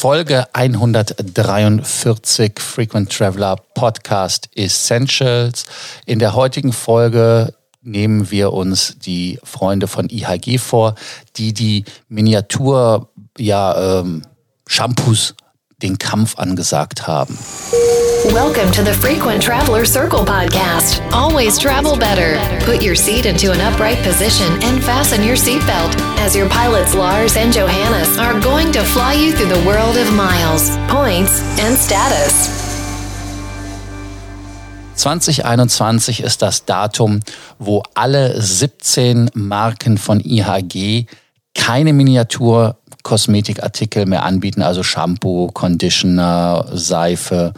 Folge 143 Frequent Traveler Podcast Essentials. In der heutigen Folge nehmen wir uns die Freunde von IHG vor, die die Miniatur ja ähm, Shampoos den Kampf angesagt haben. Welcome to the Frequent Traveler Circle podcast. Always travel better. Put your seat into an upright position and fasten your seatbelt as your pilots Lars and Johannes are going to fly you through the world of miles, points and status. 2021 ist das Datum, wo alle 17 Marken von IHG keine Miniatur Kosmetikartikel mehr anbieten, also Shampoo, Conditioner, Seife.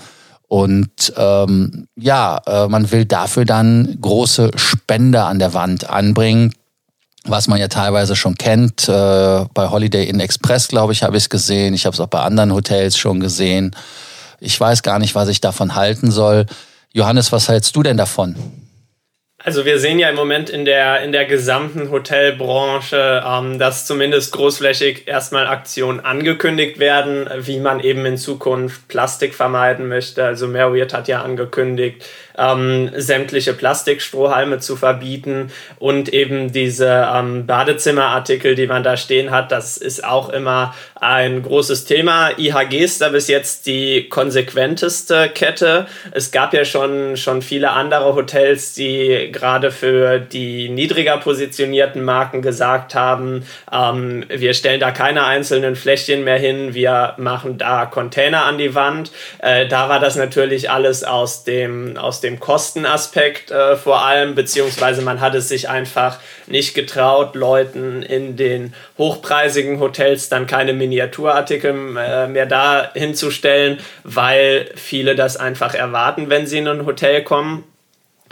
Und ähm, ja, äh, man will dafür dann große Spender an der Wand anbringen, was man ja teilweise schon kennt. Äh, bei Holiday Inn Express, glaube ich, habe ich es gesehen. Ich habe es auch bei anderen Hotels schon gesehen. Ich weiß gar nicht, was ich davon halten soll. Johannes, was hältst du denn davon? Also wir sehen ja im Moment in der, in der gesamten Hotelbranche, ähm, dass zumindest großflächig erstmal Aktionen angekündigt werden, wie man eben in Zukunft Plastik vermeiden möchte. Also Marriott hat ja angekündigt, ähm, sämtliche Plastikstrohhalme zu verbieten und eben diese ähm, Badezimmerartikel, die man da stehen hat, das ist auch immer ein großes Thema. IHG ist da bis jetzt die konsequenteste Kette. Es gab ja schon, schon viele andere Hotels, die gerade für die niedriger positionierten Marken gesagt haben, ähm, wir stellen da keine einzelnen Fläschchen mehr hin, wir machen da Container an die Wand. Äh, da war das natürlich alles aus dem, aus dem dem Kostenaspekt äh, vor allem, beziehungsweise man hat es sich einfach nicht getraut, Leuten in den hochpreisigen Hotels dann keine Miniaturartikel äh, mehr da hinzustellen, weil viele das einfach erwarten, wenn sie in ein Hotel kommen.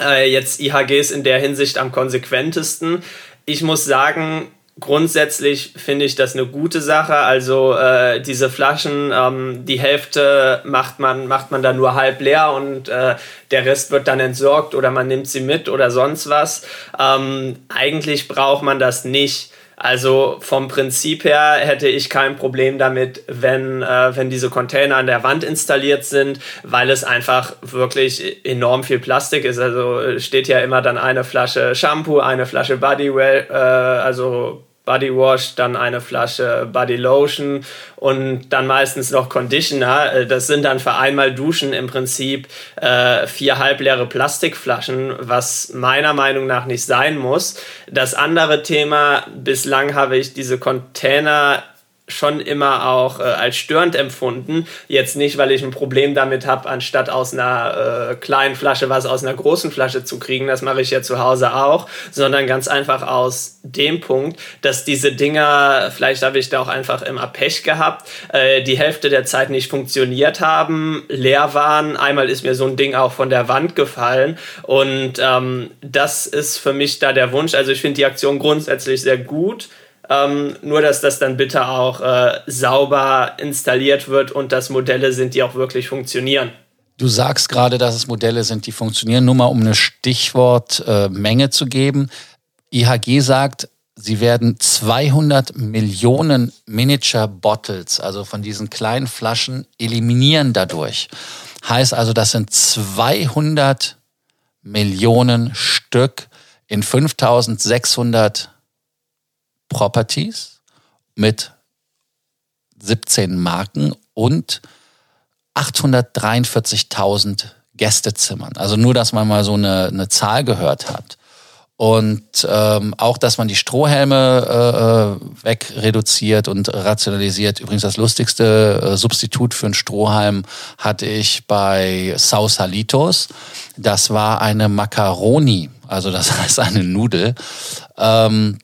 Äh, jetzt IHGs in der Hinsicht am konsequentesten. Ich muss sagen, grundsätzlich finde ich das eine gute Sache. Also äh, diese Flaschen, ähm, die Hälfte macht man, macht man dann nur halb leer und äh, der Rest wird dann entsorgt oder man nimmt sie mit oder sonst was. Ähm, eigentlich braucht man das nicht. Also vom Prinzip her hätte ich kein Problem damit, wenn, äh, wenn diese Container an der Wand installiert sind, weil es einfach wirklich enorm viel Plastik ist. Also steht ja immer dann eine Flasche Shampoo, eine Flasche Bodywell, äh, also Body Wash, dann eine Flasche Body Lotion und dann meistens noch Conditioner. Äh, das sind dann für einmal Duschen im Prinzip äh, vier halbleere Plastikflaschen, was meiner Meinung nach nicht sein muss. Das andere Thema, bislang habe ich diese Container schon immer auch äh, als störend empfunden. Jetzt nicht, weil ich ein Problem damit habe, anstatt aus einer äh, kleinen Flasche was aus einer großen Flasche zu kriegen, das mache ich ja zu Hause auch, sondern ganz einfach aus dem Punkt, dass diese Dinger, vielleicht habe ich da auch einfach immer Pech gehabt, äh, die Hälfte der Zeit nicht funktioniert haben, leer waren. Einmal ist mir so ein Ding auch von der Wand gefallen und ähm, das ist für mich da der Wunsch. Also ich finde die Aktion grundsätzlich sehr gut. Ähm, nur, dass das dann bitte auch äh, sauber installiert wird und dass Modelle sind, die auch wirklich funktionieren. Du sagst gerade, dass es Modelle sind, die funktionieren. Nur mal um eine Stichwortmenge äh, zu geben. IHG sagt, sie werden 200 Millionen Miniature Bottles, also von diesen kleinen Flaschen, eliminieren dadurch. Heißt also, das sind 200 Millionen Stück in 5600 Properties mit 17 Marken und 843.000 Gästezimmern. Also nur, dass man mal so eine, eine Zahl gehört hat. Und ähm, auch, dass man die Strohhelme äh, wegreduziert und rationalisiert. Übrigens das lustigste äh, Substitut für einen Strohhalm hatte ich bei Sausalitos. Das war eine Macaroni, also das heißt eine Nudel. Ähm,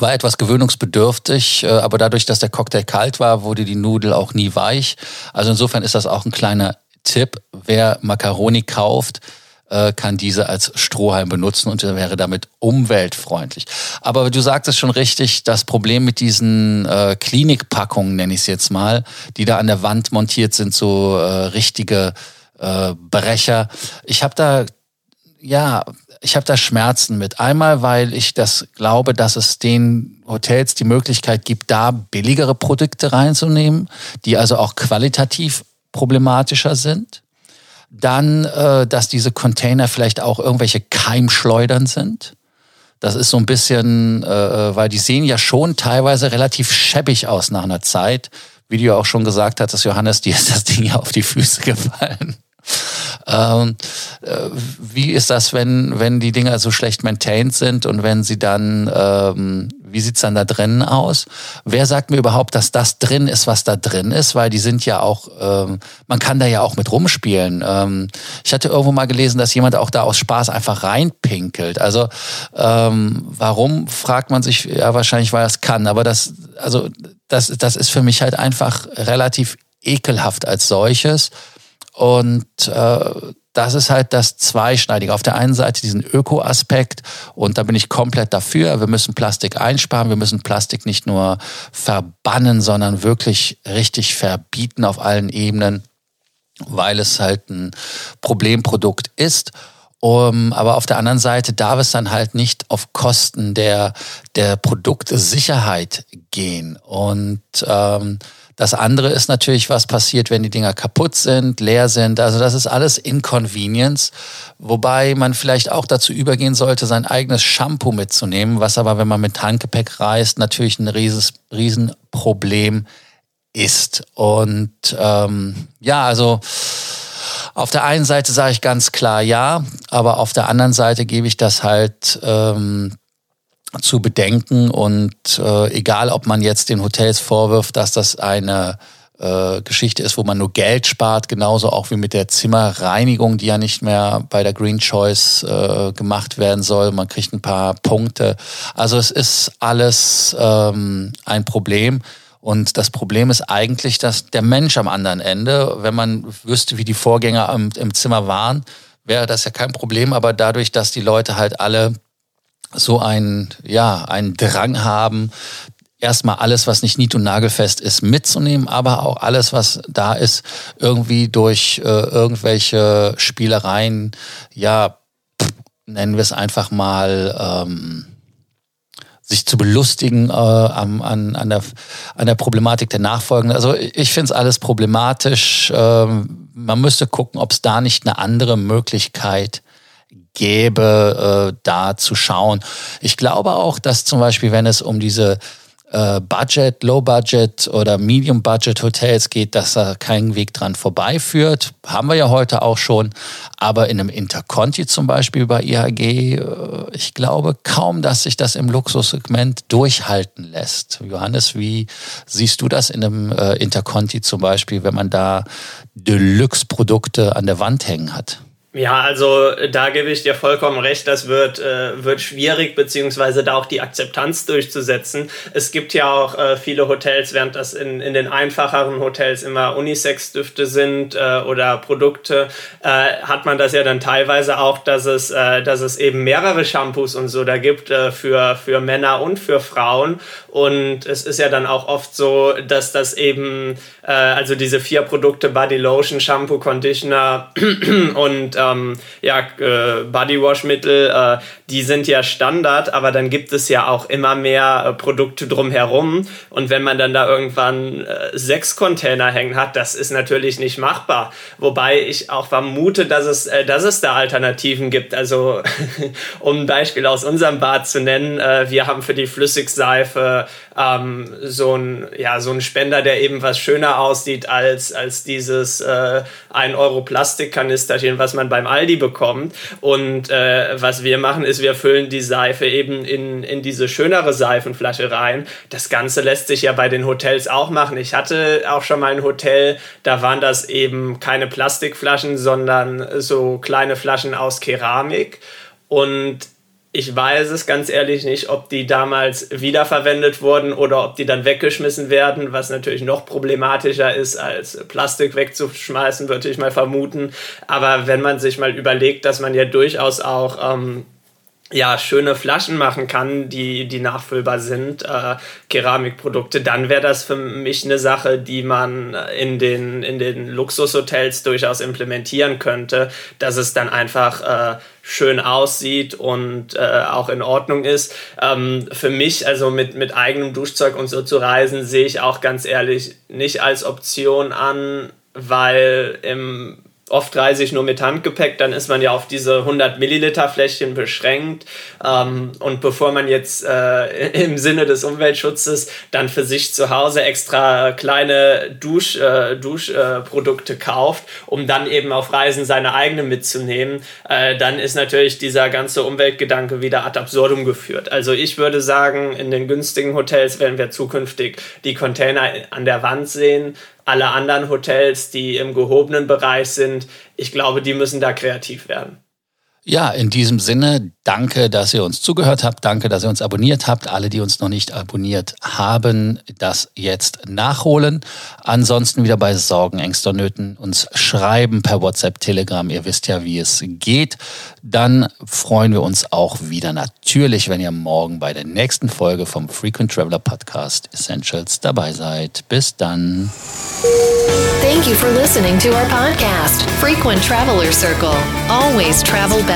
war etwas gewöhnungsbedürftig, äh, aber dadurch, dass der Cocktail kalt war, wurde die Nudel auch nie weich. Also insofern ist das auch ein kleiner Tipp. Wer Macaroni kauft, äh, kann diese als Strohhalm benutzen und wäre damit umweltfreundlich. Aber du sagtest schon richtig, das Problem mit diesen äh, Klinikpackungen, nenne ich es jetzt mal, die da an der Wand montiert sind, so richtige Brecher. Ich habe da ja, ich habe da Schmerzen mit. Einmal, weil ich das glaube, dass es den Hotels die Möglichkeit gibt, da billigere Produkte reinzunehmen, die also auch qualitativ problematischer sind. Dann, äh, dass diese Container vielleicht auch irgendwelche Keimschleudern sind. Das ist so ein bisschen, äh, äh weil die sehen ja schon teilweise relativ schäbig aus nach einer Zeit. Wie du ja auch schon gesagt hattest, Johannes, dir ist das Ding ja auf die Füße gefallen. Ähm, äh, wie ist das, wenn, wenn die Dinger so schlecht maintained sind und wenn sie dann, ähm, wie sieht's dann da drinnen aus? Wer sagt mir überhaupt, dass das drin ist, was da drin ist? Weil die sind ja auch, ähm, man kann da ja auch mit rumspielen. Ähm, ich hatte irgendwo mal gelesen, dass jemand auch da aus Spaß einfach reinpinkelt. Also ähm, warum, fragt man sich, ja wahrscheinlich, weil es kann. Aber das, also das, das ist für mich halt einfach relativ ekelhaft als solches. Und äh, das ist halt das Zweischneidige. Auf der einen Seite diesen Öko-Aspekt und da bin ich komplett dafür. Wir müssen Plastik einsparen, wir müssen Plastik nicht nur verbannen, sondern wirklich richtig verbieten auf allen Ebenen, weil es halt ein Problemprodukt ist. Um, aber auf der anderen Seite darf es dann halt nicht auf Kosten der, der Produktsicherheit gehen. Und ähm, das andere ist natürlich, was passiert, wenn die Dinger kaputt sind, leer sind. Also das ist alles Inconvenience, wobei man vielleicht auch dazu übergehen sollte, sein eigenes Shampoo mitzunehmen, was aber, wenn man mit Handgepäck reist, natürlich ein rieses, Riesenproblem ist. Und ähm, ja, also auf der einen Seite sage ich ganz klar ja, aber auf der anderen Seite gebe ich das halt ähm, zu bedenken. Und äh, egal, ob man jetzt den Hotels vorwirft, dass das eine äh, Geschichte ist, wo man nur Geld spart, genauso auch wie mit der Zimmerreinigung, die ja nicht mehr bei der Green Choice äh, gemacht werden soll. Man kriegt ein paar Punkte. Also es ist alles ähm, ein Problem. Und das Problem ist eigentlich, dass der Mensch am anderen Ende, wenn man wüsste, wie die Vorgänger im, im Zimmer waren, wäre das ja kein Problem. Aber dadurch, dass die Leute halt alle so ein, ja, einen Drang haben, erstmal alles, was nicht nied- und nagelfest ist, mitzunehmen, aber auch alles, was da ist, irgendwie durch äh, irgendwelche Spielereien, ja, nennen wir es einfach mal, ähm, sich zu belustigen äh, an, an, an, der, an der Problematik der Nachfolgen. Also ich finde es alles problematisch. Ähm, man müsste gucken, ob es da nicht eine andere Möglichkeit gäbe, äh, da zu schauen. Ich glaube auch, dass zum Beispiel, wenn es um diese äh, Budget, Low-Budget oder Medium-Budget-Hotels geht, dass da kein Weg dran vorbeiführt. Haben wir ja heute auch schon. Aber in einem Interconti zum Beispiel bei IHG, äh, ich glaube kaum, dass sich das im Luxussegment durchhalten lässt. Johannes, wie siehst du das in einem äh, Interconti zum Beispiel, wenn man da Deluxe-Produkte an der Wand hängen hat? Ja, also da gebe ich dir vollkommen recht, das wird, äh, wird schwierig, beziehungsweise da auch die Akzeptanz durchzusetzen. Es gibt ja auch äh, viele Hotels, während das in, in den einfacheren Hotels immer Unisex-Düfte sind äh, oder Produkte, äh, hat man das ja dann teilweise auch, dass es, äh, dass es eben mehrere Shampoos und so da gibt äh, für, für Männer und für Frauen. Und es ist ja dann auch oft so, dass das eben, also diese vier Produkte, Body Lotion, Shampoo, Conditioner und ähm, ja, äh, Bodywash-Mittel, äh, die sind ja Standard, aber dann gibt es ja auch immer mehr äh, Produkte drumherum. Und wenn man dann da irgendwann äh, sechs Container hängen hat, das ist natürlich nicht machbar. Wobei ich auch vermute, dass es, äh, dass es da Alternativen gibt. Also, um ein Beispiel aus unserem Bad zu nennen, äh, wir haben für die Flüssigseife ähm, so ein ja so ein Spender, der eben was schöner aussieht als als dieses äh, 1 Euro Plastikkanisterchen, was man beim Aldi bekommt. Und äh, was wir machen, ist, wir füllen die Seife eben in in diese schönere Seifenflasche rein. Das Ganze lässt sich ja bei den Hotels auch machen. Ich hatte auch schon mal ein Hotel, da waren das eben keine Plastikflaschen, sondern so kleine Flaschen aus Keramik. Und ich weiß es ganz ehrlich nicht, ob die damals wiederverwendet wurden oder ob die dann weggeschmissen werden, was natürlich noch problematischer ist, als Plastik wegzuschmeißen, würde ich mal vermuten. Aber wenn man sich mal überlegt, dass man ja durchaus auch ähm, ja, schöne Flaschen machen kann, die, die nachfüllbar sind, äh, Keramikprodukte, dann wäre das für mich eine Sache, die man in den, in den Luxushotels durchaus implementieren könnte, dass es dann einfach äh, schön aussieht und äh, auch in Ordnung ist. Ähm, für mich, also mit, mit eigenem Duschzeug und so zu reisen, sehe ich auch ganz ehrlich nicht als Option an, weil im oft reise ich nur mit Handgepäck, dann ist man ja auf diese 100 Milliliter Fläschchen beschränkt. Ähm, und bevor man jetzt äh, im Sinne des Umweltschutzes dann für sich zu Hause extra kleine Dusch, äh, Duschprodukte äh, kauft, um dann eben auf Reisen seine eigene mitzunehmen, äh, dann ist natürlich dieser ganze Umweltgedanke wieder ad absurdum geführt. Also ich würde sagen, in den günstigen Hotels werden wir zukünftig die Container an der Wand sehen alle anderen Hotels, die im gehobenen Bereich sind, ich glaube, die müssen da kreativ werden. Ja, in diesem Sinne, danke, dass ihr uns zugehört habt. Danke, dass ihr uns abonniert habt. Alle, die uns noch nicht abonniert haben, das jetzt nachholen. Ansonsten wieder bei Sorgen, Ängsten und Nöten uns schreiben per WhatsApp, Telegram. Ihr wisst ja, wie es geht. Dann freuen wir uns auch wieder natürlich, wenn ihr morgen bei der nächsten Folge vom Frequent Traveler Podcast Essentials dabei seid. Bis dann. Thank you for listening to our podcast, Frequent Traveler Circle. Always travel better